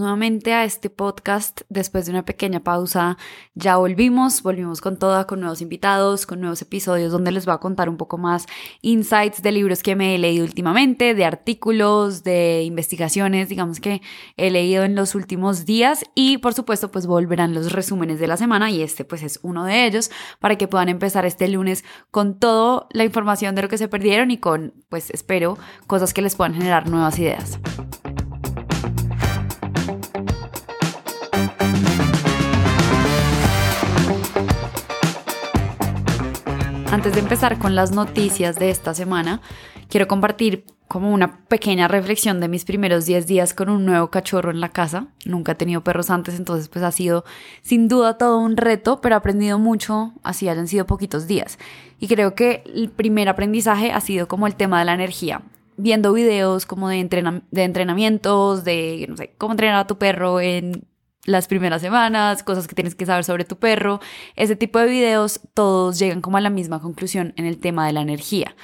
nuevamente a este podcast. Después de una pequeña pausa, ya volvimos, volvimos con toda, con nuevos invitados, con nuevos episodios donde les voy a contar un poco más insights de libros que me he leído últimamente, de artículos, de investigaciones, digamos que he leído en los últimos días y por supuesto pues volverán los resúmenes de la semana y este pues es uno de ellos para que puedan empezar este lunes con toda la información de lo que se perdieron y con pues espero cosas que les puedan generar nuevas ideas. Antes de empezar con las noticias de esta semana, quiero compartir como una pequeña reflexión de mis primeros 10 días con un nuevo cachorro en la casa. Nunca he tenido perros antes, entonces pues ha sido sin duda todo un reto, pero he aprendido mucho, así hayan sido poquitos días. Y creo que el primer aprendizaje ha sido como el tema de la energía. Viendo videos como de, de entrenamientos, de, no sé, cómo entrenar a tu perro en las primeras semanas, cosas que tienes que saber sobre tu perro, ese tipo de videos, todos llegan como a la misma conclusión en el tema de la energía.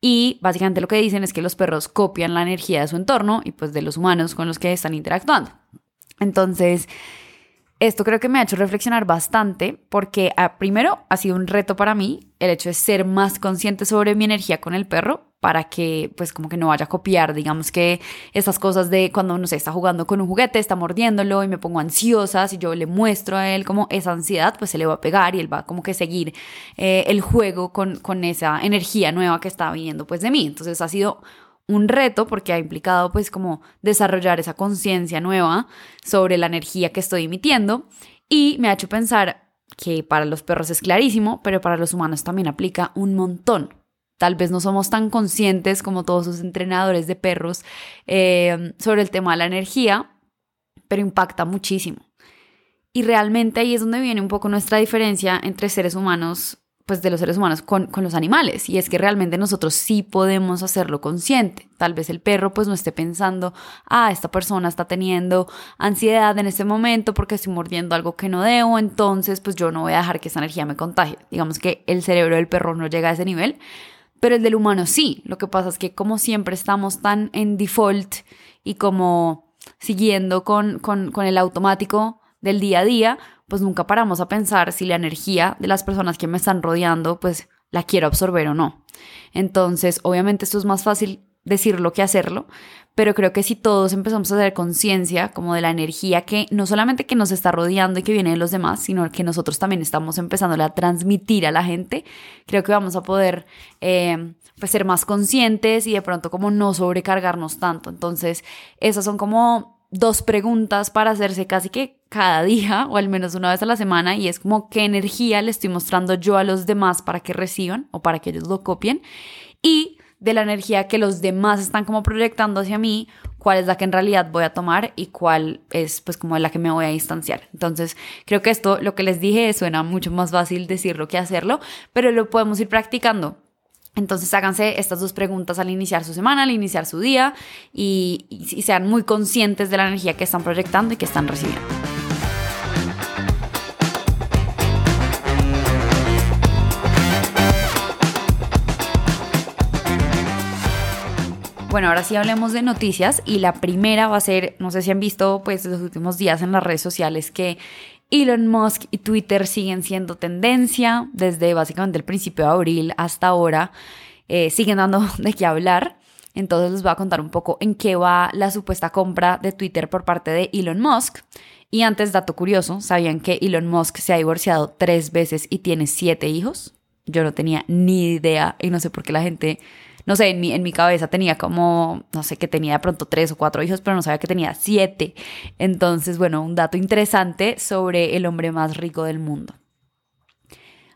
Y básicamente lo que dicen es que los perros copian la energía de su entorno y pues de los humanos con los que están interactuando. Entonces, esto creo que me ha hecho reflexionar bastante porque ah, primero ha sido un reto para mí el hecho de ser más consciente sobre mi energía con el perro para que pues como que no vaya a copiar, digamos que estas cosas de cuando uno se está jugando con un juguete, está mordiéndolo y me pongo ansiosa, si yo le muestro a él como esa ansiedad, pues se le va a pegar y él va como que seguir eh, el juego con, con esa energía nueva que está viniendo pues de mí. Entonces ha sido un reto porque ha implicado pues como desarrollar esa conciencia nueva sobre la energía que estoy emitiendo y me ha hecho pensar que para los perros es clarísimo, pero para los humanos también aplica un montón. Tal vez no somos tan conscientes como todos sus entrenadores de perros eh, sobre el tema de la energía, pero impacta muchísimo. Y realmente ahí es donde viene un poco nuestra diferencia entre seres humanos pues de los seres humanos con, con, los animales y es que realmente nosotros sí podemos hacerlo consciente. Tal vez el perro pues no esté pensando, ah, esta persona está teniendo ansiedad en este momento porque estoy mordiendo algo que no debo, entonces pues yo no voy a dejar que esa energía me contagie. Digamos que el cerebro del perro no llega a ese nivel, pero el del humano sí. Lo que pasa es que como siempre estamos tan en default y como siguiendo con, con, con el automático del día a día, pues nunca paramos a pensar si la energía de las personas que me están rodeando, pues la quiero absorber o no. Entonces, obviamente esto es más fácil decirlo que hacerlo, pero creo que si todos empezamos a hacer conciencia como de la energía que no solamente que nos está rodeando y que viene de los demás, sino que nosotros también estamos empezando a transmitir a la gente, creo que vamos a poder eh, pues ser más conscientes y de pronto como no sobrecargarnos tanto. Entonces, esas son como dos preguntas para hacerse casi que cada día o al menos una vez a la semana y es como qué energía le estoy mostrando yo a los demás para que reciban o para que ellos lo copien y de la energía que los demás están como proyectando hacia mí, cuál es la que en realidad voy a tomar y cuál es pues como la que me voy a distanciar. Entonces, creo que esto, lo que les dije, suena mucho más fácil decirlo que hacerlo, pero lo podemos ir practicando entonces háganse estas dos preguntas al iniciar su semana, al iniciar su día y, y, sean muy conscientes de la energía que están proyectando y que están recibiendo. Bueno, ahora sí hablemos de noticias y la primera va a ser, no sé si han visto pues los últimos días en las redes sociales que Elon Musk y Twitter siguen siendo tendencia desde básicamente el principio de abril hasta ahora. Eh, siguen dando de qué hablar. Entonces les voy a contar un poco en qué va la supuesta compra de Twitter por parte de Elon Musk. Y antes, dato curioso, ¿sabían que Elon Musk se ha divorciado tres veces y tiene siete hijos? Yo no tenía ni idea y no sé por qué la gente no sé, en mi, en mi cabeza tenía como, no sé, que tenía de pronto tres o cuatro hijos, pero no sabía que tenía siete. Entonces, bueno, un dato interesante sobre el hombre más rico del mundo.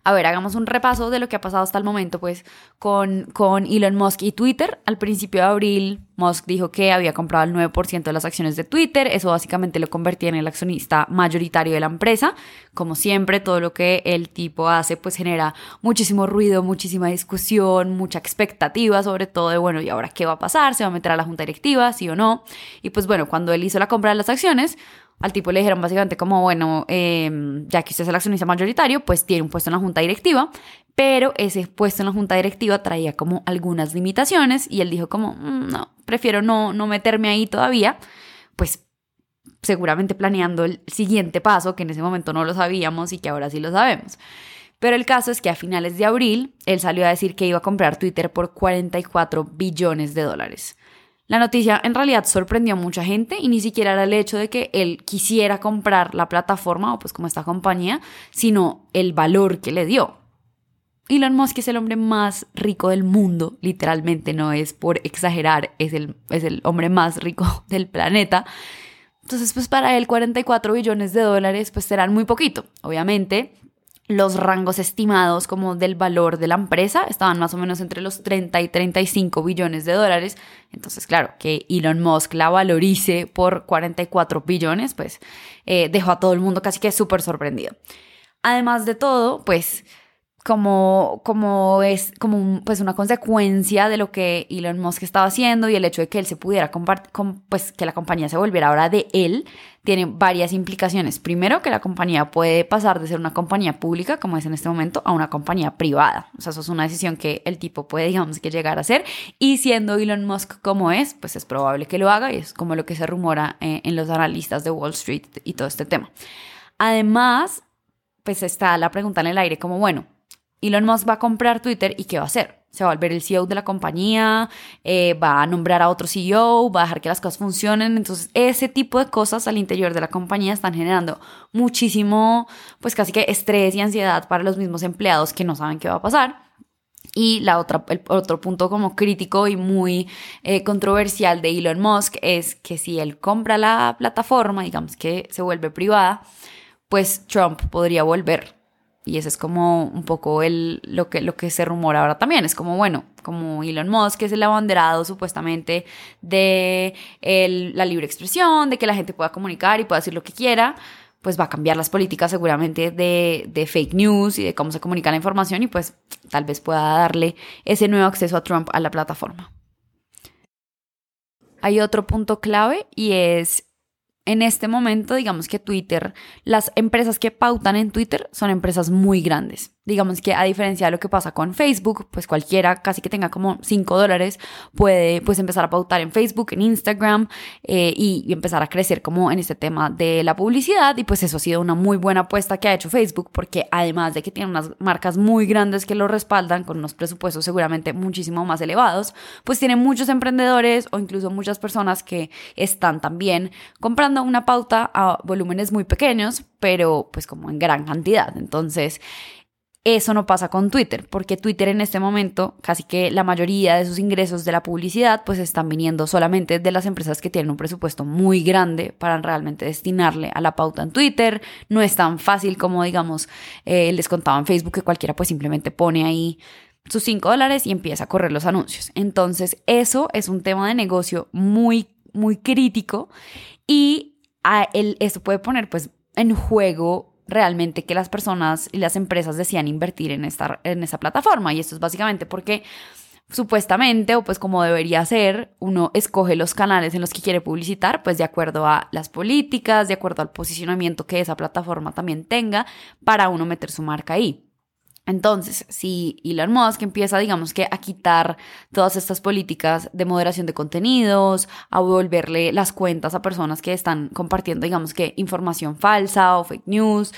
A ver, hagamos un repaso de lo que ha pasado hasta el momento, pues, con, con Elon Musk y Twitter. Al principio de abril, Musk dijo que había comprado el 9% de las acciones de Twitter. Eso básicamente lo convertía en el accionista mayoritario de la empresa. Como siempre, todo lo que el tipo hace, pues, genera muchísimo ruido, muchísima discusión, mucha expectativa, sobre todo de, bueno, ¿y ahora qué va a pasar? ¿Se va a meter a la junta directiva? ¿Sí o no? Y pues, bueno, cuando él hizo la compra de las acciones, al tipo le dijeron básicamente como, bueno, em, ya que usted es el accionista mayoritario, pues tiene un puesto en la junta directiva, pero ese puesto en la junta directiva traía como algunas limitaciones y él dijo como, mm, no, prefiero no, no meterme ahí todavía, pues seguramente planeando el siguiente paso, que en ese momento no lo sabíamos y que ahora sí lo sabemos. Pero el caso es que a finales de abril él salió a decir que iba a comprar Twitter por 44 billones de dólares. La noticia en realidad sorprendió a mucha gente y ni siquiera era el hecho de que él quisiera comprar la plataforma o pues como esta compañía, sino el valor que le dio. Elon Musk es el hombre más rico del mundo, literalmente no es por exagerar, es el, es el hombre más rico del planeta. Entonces, pues para él 44 billones de dólares pues serán muy poquito. Obviamente, los rangos estimados como del valor de la empresa estaban más o menos entre los 30 y 35 billones de dólares. Entonces, claro, que Elon Musk la valorice por 44 billones, pues eh, dejó a todo el mundo casi que súper sorprendido. Además de todo, pues como, como es como pues una consecuencia de lo que Elon Musk estaba haciendo y el hecho de que él se pudiera compartir, pues que la compañía se volviera ahora de él, tiene varias implicaciones. Primero, que la compañía puede pasar de ser una compañía pública, como es en este momento, a una compañía privada. O sea, eso es una decisión que el tipo puede, digamos, que llegar a hacer. Y siendo Elon Musk como es, pues es probable que lo haga y es como lo que se rumora eh, en los analistas de Wall Street y todo este tema. Además, pues está la pregunta en el aire como, bueno, Elon Musk va a comprar Twitter y ¿qué va a hacer? Se va a volver el CEO de la compañía, eh, va a nombrar a otro CEO, va a dejar que las cosas funcionen. Entonces, ese tipo de cosas al interior de la compañía están generando muchísimo, pues casi que estrés y ansiedad para los mismos empleados que no saben qué va a pasar. Y la otra, el otro punto como crítico y muy eh, controversial de Elon Musk es que si él compra la plataforma, digamos que se vuelve privada, pues Trump podría volver y ese es como un poco el, lo, que, lo que se rumora ahora también. Es como, bueno, como Elon Musk es el abanderado supuestamente de la libre expresión, de que la gente pueda comunicar y pueda decir lo que quiera, pues va a cambiar las políticas seguramente de, de fake news y de cómo se comunica la información y pues tal vez pueda darle ese nuevo acceso a Trump a la plataforma. Hay otro punto clave y es en este momento, digamos que Twitter, las empresas que pautan en Twitter son empresas muy grandes. Digamos que a diferencia de lo que pasa con Facebook, pues cualquiera, casi que tenga como 5 dólares, puede pues empezar a pautar en Facebook, en Instagram eh, y, empezar a crecer como en este tema de la publicidad. Y pues eso ha sido una muy buena apuesta que ha hecho Facebook porque además de que tiene unas marcas muy grandes que lo respaldan con unos presupuestos seguramente muchísimo más elevados, pues tiene muchos emprendedores o incluso muchas personas que están también comprando una pauta a volúmenes muy pequeños, pero pues como en gran cantidad. Entonces, eso no pasa con Twitter, porque Twitter en este momento, casi que la mayoría de sus ingresos de la publicidad, pues están viniendo solamente de las empresas que tienen un presupuesto muy grande para realmente destinarle a la pauta en Twitter. No es tan fácil como, digamos, eh, les contaba en Facebook que cualquiera pues simplemente pone ahí sus 5 dólares y empieza a correr los anuncios. Entonces, eso es un tema de negocio muy, muy crítico y a el, eso puede poner pues en juego realmente que las personas y las empresas decían invertir en esta, en esa plataforma. Y esto es básicamente porque supuestamente, o pues como debería ser, uno escoge los canales en los que quiere publicitar, pues de acuerdo a las políticas, de acuerdo al posicionamiento que esa plataforma también tenga, para uno meter su marca ahí. Entonces, si Elon Musk empieza, digamos que, a quitar todas estas políticas de moderación de contenidos, a volverle las cuentas a personas que están compartiendo, digamos que, información falsa o fake news,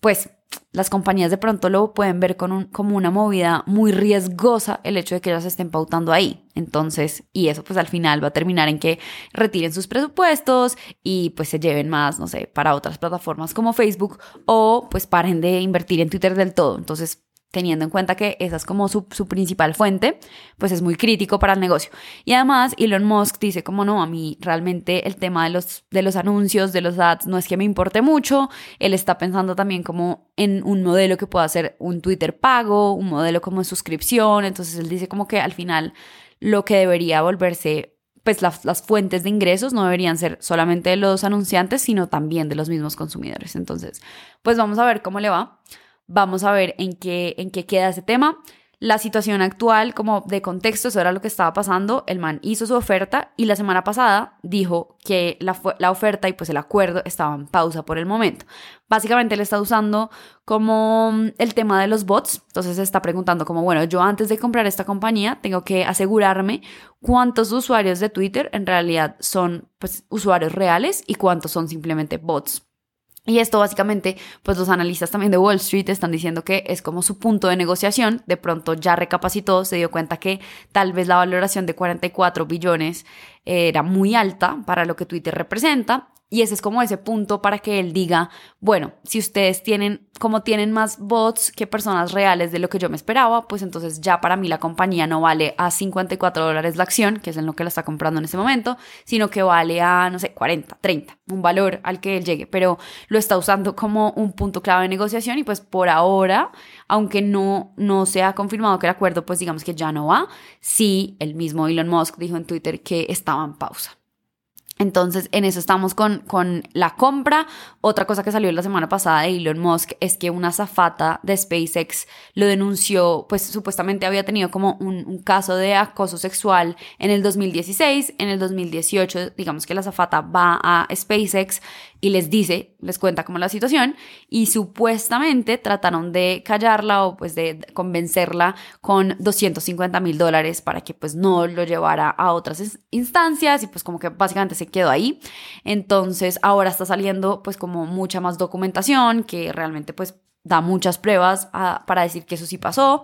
pues las compañías de pronto lo pueden ver con como una movida muy riesgosa el hecho de que ellas estén pautando ahí. Entonces, y eso pues al final va a terminar en que retiren sus presupuestos y pues se lleven más, no sé, para otras plataformas como Facebook o pues paren de invertir en Twitter del todo. Entonces, teniendo en cuenta que esa es como su, principal fuente, pues es muy crítico para el negocio. Y además, Elon Musk dice como no, a mí realmente el tema de los, de los anuncios, de los ads, no es que me importe mucho, él está pensando también como en un modelo que pueda ser un Twitter pago, un modelo como de suscripción, entonces él dice como que al final lo que debería volverse pues las, las, fuentes de ingresos no deberían ser solamente de los anunciantes, sino también de los mismos consumidores. Entonces, pues vamos a ver cómo le va. Vamos a ver en qué, en qué queda ese tema. la situación actual, como de contexto, eso era lo que estaba pasando. El man hizo su oferta y la semana pasada dijo que la, la oferta y pues el acuerdo estaban en pausa por el momento. Básicamente él está usando como mm, el tema de los bots. Entonces se está preguntando como, bueno, yo antes de comprar esta compañía tengo que asegurarme cuántos usuarios de Twitter en realidad son pues usuarios reales y cuántos son simplemente bots. Y esto básicamente, pues los analistas también de Wall Street están diciendo que es como su punto de negociación. De pronto ya recapacitó, se dio cuenta que tal vez la valoración de 44 billones era muy alta para lo que Twitter representa y ese es como ese punto para que él diga, bueno, si ustedes tienen, como tienen más bots que personas reales de lo que yo me esperaba, pues entonces ya para mí la compañía no vale a 54 dólares la acción, que es en lo que la está comprando en ese momento, sino que vale a, no sé, 40, 30, un valor al que él llegue, pero lo está usando como un punto clave de negociación y pues por ahora, aunque no, no se ha confirmado que el acuerdo, pues digamos que ya no va, sí, el mismo Elon Musk dijo en Twitter que estaba en pausa. Entonces, en eso estamos con, con, la compra. Otra cosa que salió la semana pasada de Elon Musk es que una zafata de SpaceX lo denunció, pues supuestamente había tenido como un, caso de acoso sexual en el 2016. En el 2018, digamos que la zafata va a SpaceX y les dice, les cuenta cómo la situación y supuestamente trataron de callarla o pues de convencerla con 250 mil dólares para que pues no lo llevara a otras instancias y pues como que básicamente se quedó ahí. Entonces ahora está saliendo pues como mucha más documentación que realmente pues da muchas pruebas para decir que eso sí pasó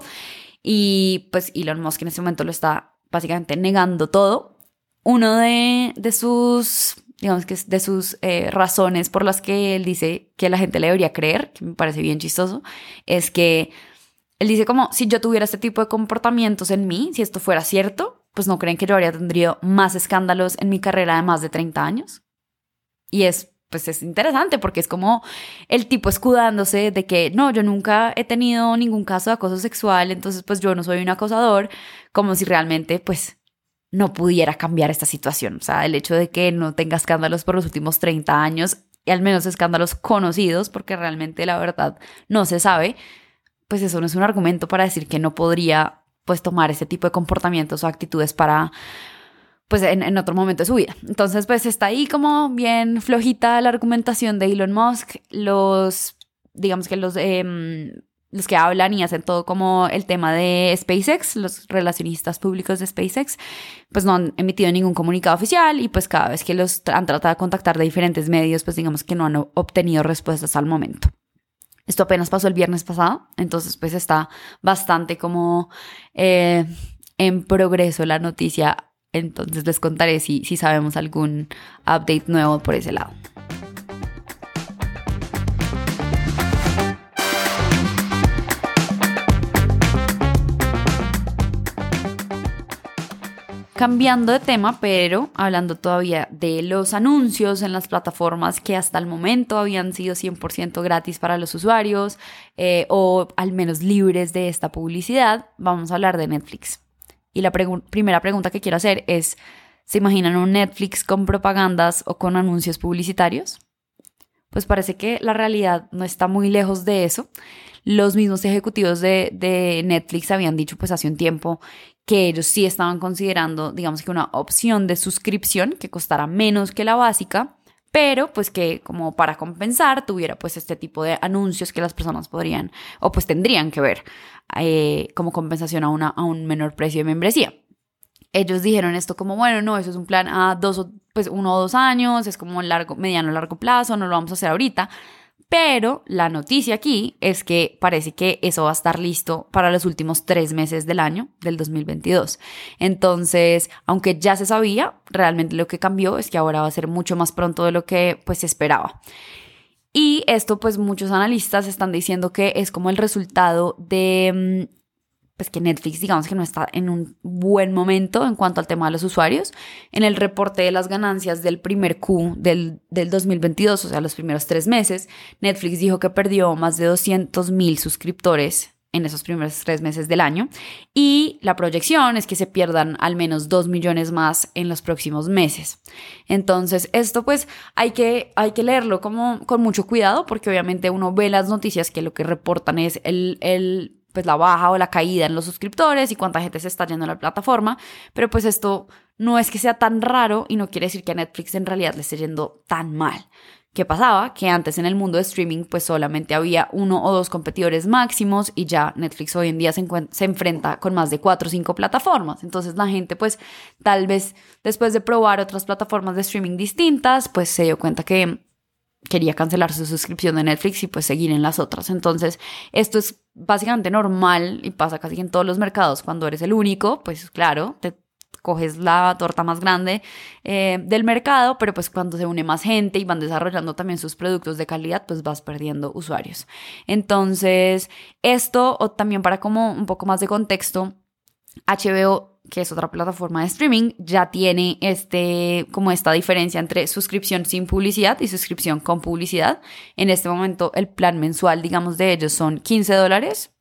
y pues Elon Musk en este momento lo está básicamente negando todo. Uno de, de sus digamos que es de sus eh, razones por las que él dice que la gente le debería creer, que me parece bien chistoso, es que él dice como, si yo tuviera este tipo de comportamientos en mí, si esto fuera cierto, pues no creen que yo habría tendría más escándalos en mi carrera de más de 30 años. Y es, pues es interesante porque es como el tipo escudándose de que no, yo nunca he tenido ningún caso de acoso sexual, entonces pues yo no soy un acosador, como si realmente pues no pudiera cambiar esta situación. O sea, el hecho de que no tenga escándalos por los últimos 30 años, y al menos escándalos conocidos, porque realmente la verdad no se sabe, pues eso no es un argumento para decir que no podría pues tomar ese tipo de comportamientos o actitudes para pues en, otro momento de su vida. Entonces pues está ahí como bien flojita la argumentación de Elon Musk, los digamos que los eh, los que hablan y hacen todo como el tema de SpaceX, los relacionistas públicos de SpaceX, pues no han emitido ningún comunicado oficial y pues cada vez que los han tratado de contactar de diferentes medios, pues digamos que no han obtenido respuestas al momento. Esto apenas pasó el viernes pasado, entonces pues está bastante como eh, en progreso la noticia, entonces les contaré si, si sabemos algún update nuevo por ese lado. Cambiando de tema, pero hablando todavía de los anuncios en las plataformas que hasta el momento habían sido 100% gratis para los usuarios eh, o al menos libres de esta publicidad, vamos a hablar de Netflix. Y la primera pregunta que quiero hacer es, ¿se imaginan un Netflix con propagandas o con anuncios publicitarios? Pues parece que la realidad no está muy lejos de eso. Los mismos ejecutivos de, de Netflix habían dicho pues hace un tiempo que ellos sí estaban considerando, digamos que una opción de suscripción que costara menos que la básica, pero pues que como para compensar tuviera pues este tipo de anuncios que las personas podrían o pues tendrían que ver eh, como compensación a, a un menor precio de membresía. Ellos dijeron esto como, bueno, no, eso es un plan a dos, pues uno o dos años, es como largo, mediano, largo plazo, no lo vamos a hacer ahorita. Pero la noticia aquí es que parece que eso va a estar listo para los últimos tres meses del año, del 2022. Entonces, aunque ya se sabía, realmente lo que cambió es que ahora va a ser mucho más pronto de lo que pues se esperaba. Y esto pues muchos analistas están diciendo que es como el resultado de mm, pues que Netflix digamos que no está en un buen momento en cuanto al tema de los usuarios. En el reporte de las ganancias del primer Q del, del 2022, o sea, los primeros tres meses, Netflix dijo que perdió más de 200 mil suscriptores en esos primeros tres meses del año y la proyección es que se pierdan al menos 2 millones más en los próximos meses. Entonces, esto pues hay que, hay que leerlo como con mucho cuidado porque obviamente uno ve las noticias que lo que reportan es el, el pues la baja o la caída en los suscriptores y cuánta gente se está yendo a la plataforma, pero pues esto no es que sea tan raro y no quiere decir que a Netflix en realidad le esté yendo tan mal. ¿Qué pasaba? Que antes en el mundo de streaming pues solamente había uno o dos competidores máximos y ya Netflix hoy en día se, se, enfrenta con más de cuatro o cinco plataformas. Entonces la gente pues tal vez después de probar otras plataformas de streaming distintas pues se dio cuenta que quería cancelar su suscripción de Netflix y pues seguir en las otras. Entonces, esto es básicamente normal y pasa casi en todos los mercados. Cuando eres el único, pues claro, te coges la torta más grande eh, del mercado, pero pues cuando se une más gente y van desarrollando también sus productos de calidad, pues vas perdiendo usuarios. Entonces, esto, o también para como un poco más de contexto, HBO que es otra plataforma de streaming, ya tiene este, como esta diferencia entre suscripción sin publicidad y suscripción con publicidad. En este momento el plan mensual, digamos, de ellos son 15 dólares.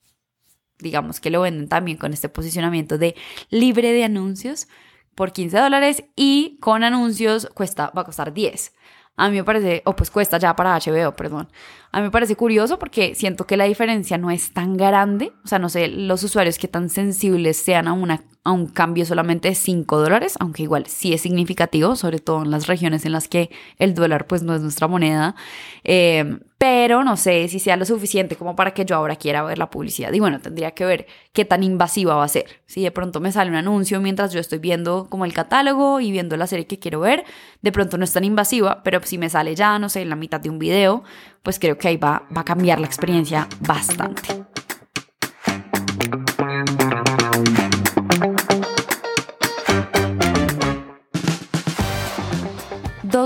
Digamos que lo venden también con este posicionamiento de libre de anuncios por 15 dólares y con anuncios cuesta, va a costar 10. A mí me parece, o pues cuesta ya para HBO, perdón. A mí me parece curioso porque siento que la diferencia no es tan grande. O sea, no sé los usuarios que tan sensibles sean a una a un cambio solamente de 5 dólares, aunque igual sí es significativo, sobre todo en las regiones en las que el dólar pues no es nuestra moneda, eh, pero no sé si sea lo suficiente como para que yo ahora quiera ver la publicidad. Y bueno, tendría que ver qué tan invasiva va a ser. Si de pronto me sale un anuncio mientras yo estoy viendo como el catálogo y viendo la serie que quiero ver, de pronto no es tan invasiva, pero si me sale ya, no sé, en la mitad de un video, pues creo ahí va, va a cambiar la experiencia bastante.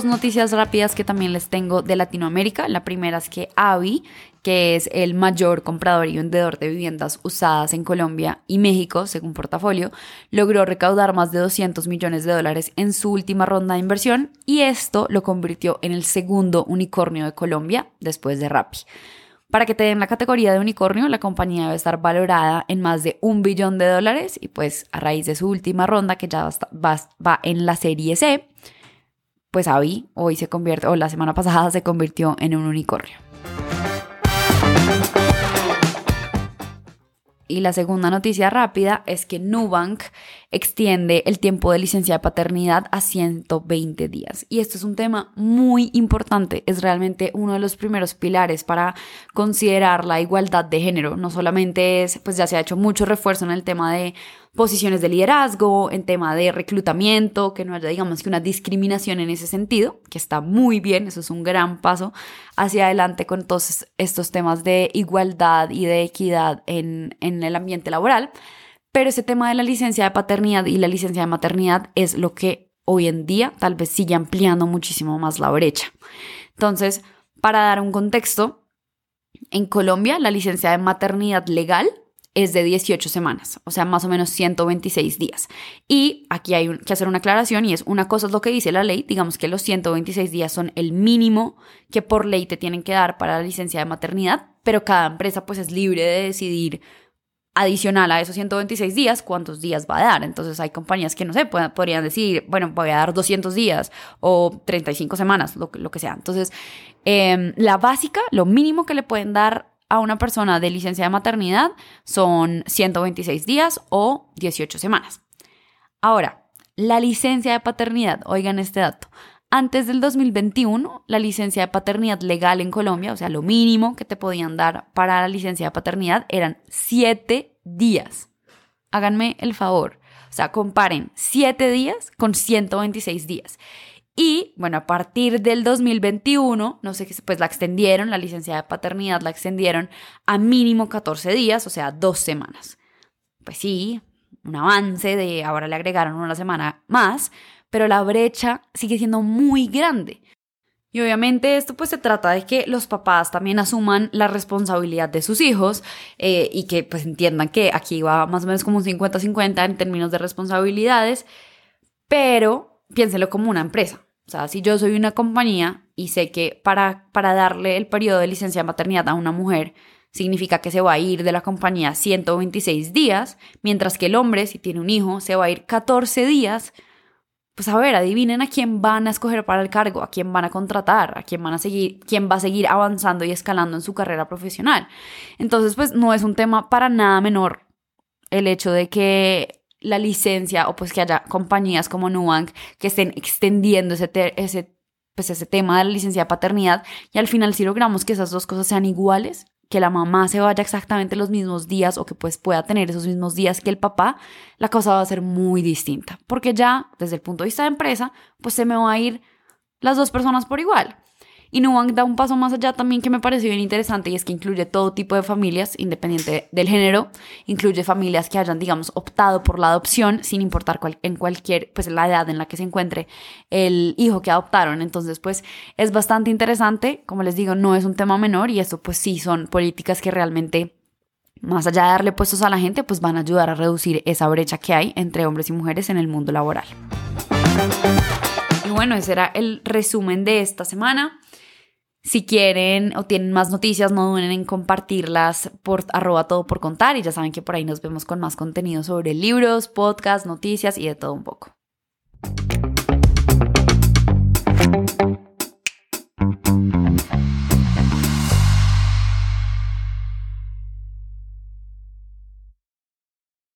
Noticias rápidas que también les tengo de Latinoamérica. La primera es que Avi, que es el mayor comprador y vendedor de viviendas usadas en Colombia y México, según portafolio, logró recaudar más de 200 millones de dólares en su última ronda de inversión y esto lo convirtió en el segundo unicornio de Colombia después de Rappi. Para que te den la categoría de unicornio, la compañía debe estar valorada en más de un billón de dólares y pues a raíz de su última ronda, que ya va, va en la serie C, pues Avi hoy se convierte, o la semana pasada se convirtió en un unicornio. Y la segunda noticia rápida es que Nubank extiende el tiempo de licencia de paternidad a 120 días. Y esto es un tema muy importante, es realmente uno de los primeros pilares para considerar la igualdad de género. No solamente es, pues ya se ha hecho mucho refuerzo en el tema de posiciones de liderazgo, en tema de reclutamiento, que no haya, digamos, que una discriminación en ese sentido, que está muy bien, eso es un gran paso hacia adelante con todos estos temas de igualdad y de equidad en, en el ambiente laboral. Pero ese tema de la licencia de paternidad y la licencia de maternidad es lo que hoy en día tal vez sigue ampliando muchísimo más la brecha. Entonces, para dar un contexto, en Colombia la licencia de maternidad legal es de 18 semanas, o sea, más o menos 126 días. Y aquí hay que hacer una aclaración y es una cosa es lo que dice la ley, digamos que los 126 días son el mínimo que por ley te tienen que dar para la licencia de maternidad, pero cada empresa pues es libre de decidir adicional a esos 126 días, cuántos días va a dar. Entonces hay compañías que, no sé, podrían decir, bueno, voy a dar 200 días o 35 semanas, lo, lo que sea. Entonces, em, la básica, lo mínimo que le pueden dar a una persona de licencia de maternidad son 126 días o 18 semanas. Ahora, la licencia de paternidad, oigan este dato. Antes del 2021, la licencia de paternidad legal en Colombia, o sea, lo mínimo que te podían dar para la licencia de paternidad eran 7 días. Háganme el favor. O sea, comparen 7 días con 126 días. Y bueno, a partir del 2021, no sé qué, pues la extendieron, la licencia de paternidad la extendieron a mínimo 14 días, o sea, dos semanas. Pues sí, un avance de ahora le agregaron una semana más, pero la brecha sigue siendo muy grande. Y obviamente esto pues se trata de que los papás también asuman la responsabilidad de sus hijos eh, y que pues entiendan que aquí va más o menos como un 50-50 en términos de responsabilidades, pero piénselo como una empresa. O sea, si yo soy una compañía y sé que para, para darle el periodo de licencia de maternidad a una mujer significa que se va a ir de la compañía 126 días, mientras que el hombre, si tiene un hijo, se va a ir 14 días, pues a ver, adivinen a quién van a escoger para el cargo, a quién van a contratar, a quién van a seguir, quién va a seguir avanzando y escalando en su carrera profesional. Entonces, pues no es un tema para nada menor el hecho de que la licencia o pues que haya compañías como Nubank que estén extendiendo ese, ese, pues ese tema de la licencia de paternidad y al final si logramos que esas dos cosas sean iguales, que la mamá se vaya exactamente los mismos días o que pues pueda tener esos mismos días que el papá, la cosa va a ser muy distinta. Porque ya desde el punto de vista de empresa, pues se me va a ir las dos personas por igual. Y Nubank da un paso más allá también que me pareció bien interesante y es que incluye todo tipo de familias, independiente del género, incluye familias que hayan, digamos, optado por la adopción sin importar en cualquier, pues la edad en la que se encuentre el hijo que adoptaron. Entonces, pues es bastante interesante, como les digo, no es un tema menor y esto pues sí son políticas que realmente más allá de darle puestos a la gente, pues van a ayudar a reducir esa brecha que hay entre hombres y mujeres en el mundo laboral. Y bueno, ese era el resumen de esta semana. Si quieren o tienen más noticias, no duden en compartirlas por arroba todo por contar y ya saben que por ahí nos vemos con más contenido sobre libros, podcasts, noticias y de todo un poco.